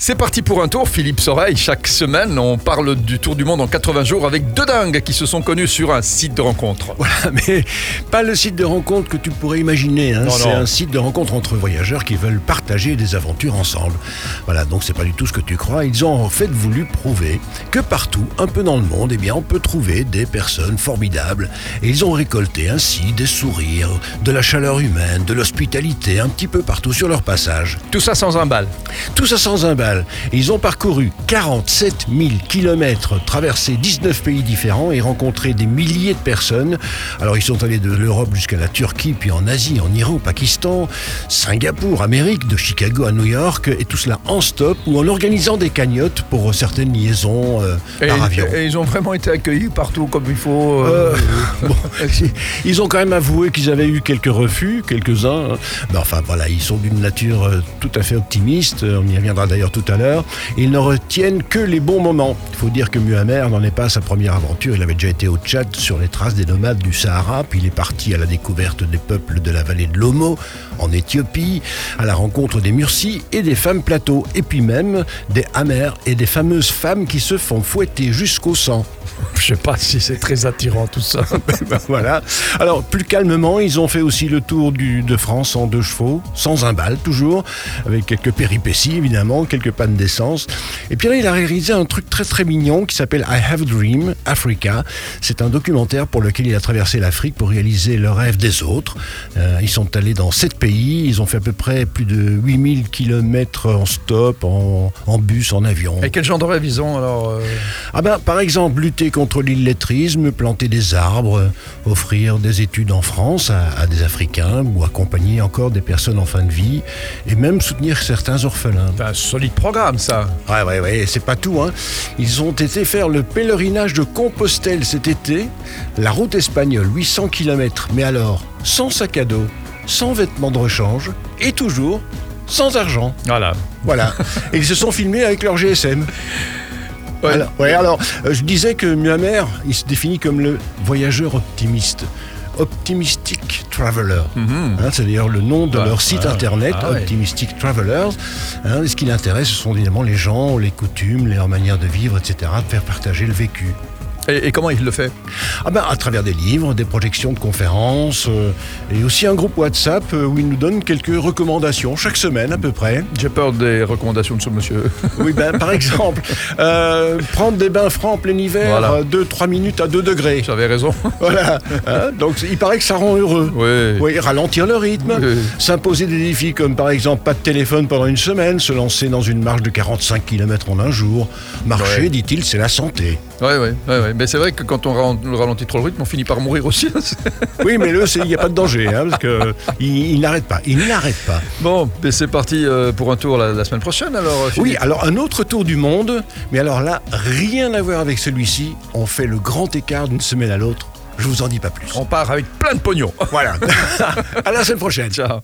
C'est parti pour un tour, Philippe Soreille. Chaque semaine, on parle du tour du monde en 80 jours avec deux dingues qui se sont connus sur un site de rencontre. Voilà, mais pas le site de rencontre que tu pourrais imaginer. hein. C'est un site de rencontre entre voyageurs qui veulent partager des aventures ensemble. Voilà, donc c'est pas du tout ce que tu crois. Ils ont en fait voulu prouver que partout, un peu dans le monde, eh bien, on peut trouver des personnes formidables. Et ils ont récolté ainsi des sourires, de la chaleur humaine, de l'hospitalité, un petit peu partout sur leur passage. Tout ça sans un bal. Tout ça sans un bal. Et ils ont parcouru 47 000 kilomètres, traversé 19 pays différents et rencontré des milliers de personnes. Alors ils sont allés de l'Europe jusqu'à la Turquie, puis en Asie, en Iran, au Pakistan, Singapour, Amérique, de Chicago à New York, et tout cela en stop ou en organisant des cagnottes pour certaines liaisons euh, Et, par avion. et ils ont vraiment été accueillis partout comme il faut. euh, Euh, bon, ils ont quand même avoué qu'ils avaient eu quelques refus, quelques-uns. hein. Mais enfin voilà, ils sont d'une nature euh, tout à fait optimiste. On y reviendra d'ailleurs tout à l'heure. Ils ne retiennent que les bons moments. Il faut dire que Muammer n'en est pas à sa première aventure. Il avait déjà été au Tchad sur les traces des nomades du Sahara, puis il est parti à la découverte des peuples de la vallée de l'Omo, en Éthiopie, à la rencontre des Mursis et des femmes plateaux, et puis même des Hamers et des fameuses femmes qui se font fouetter jusqu'au sang. Je sais pas si c'est très attirant tout ça. Ben voilà. Alors, plus calmement, ils ont fait aussi le tour du, de France en deux chevaux, sans un bal toujours, avec quelques péripéties évidemment, quelques pannes d'essence. Et puis là, il a réalisé un truc très très mignon qui s'appelle I Have a Dream Africa. C'est un documentaire pour lequel il a traversé l'Afrique pour réaliser le rêve des autres. Euh, ils sont allés dans sept pays, ils ont fait à peu près plus de 8000 km en stop, en, en bus, en avion. Et quel genre de rêve ils ont alors euh, Ah ben, par exemple, lutter contre l'illettrisme, planter des arbres, offrir des études en France à, à des Africains ou accompagner encore des personnes en fin de vie et même soutenir certains orphelins. C'est un solide programme ça. Ouais, ouais, ouais, c'est pas tout. Hein. Ils ont été faire le pèlerinage de Compostelle cet été, la route espagnole, 800 km, mais alors, sans sac à dos, sans vêtements de rechange et toujours sans argent. Voilà. Voilà. Et ils se sont filmés avec leur GSM. Ouais. Alors, ouais, alors, euh, je disais que Muammer, il se définit comme le voyageur optimiste. Optimistic Traveler. Hein, c'est d'ailleurs le nom de Ah, leur site ah, internet, ah ouais. Optimistic Travelers. Hein, ce qui l'intéresse, ce sont évidemment les gens, les coutumes, leur manière de vivre, etc., de faire partager le vécu. Et, et comment il le fait Ah ben, à travers des livres, des projections de conférences, euh, et aussi un groupe WhatsApp euh, où il nous donne quelques recommandations chaque semaine à peu près. J'ai peur des recommandations de ce monsieur. Oui, ben, par exemple, euh, prendre des bains francs en plein hiver, Voilà. 2-3 minutes à 2 degrés. J'avais raison. Voilà. Hein, donc, il paraît que ça rend heureux. Oui. Oui, ralentir le rythme, Oui. s'imposer des défis comme par exemple pas de téléphone pendant une semaine, se lancer dans une marche de 45 km en un jour. Marcher, Ouais. dit-il, c'est la santé. Ouais, ouais, ouais, ouais. Mais c'est vrai que quand on ralent- ralentit trop le rythme, on finit par mourir aussi. Oui, mais c'est- il n'y a pas de danger, hein, parce que il, il n'arrête pas. Il n'arrête pas. bon, mais c'est parti euh, pour un tour la, la semaine prochaine alors. Oui, Philippe. alors un autre tour du monde, mais alors là, rien à voir avec celui-ci. On fait le grand écart d'une semaine à l'autre. Je vous en dis pas plus. On part avec plein de pognon. Voilà. à la semaine prochaine. Ciao.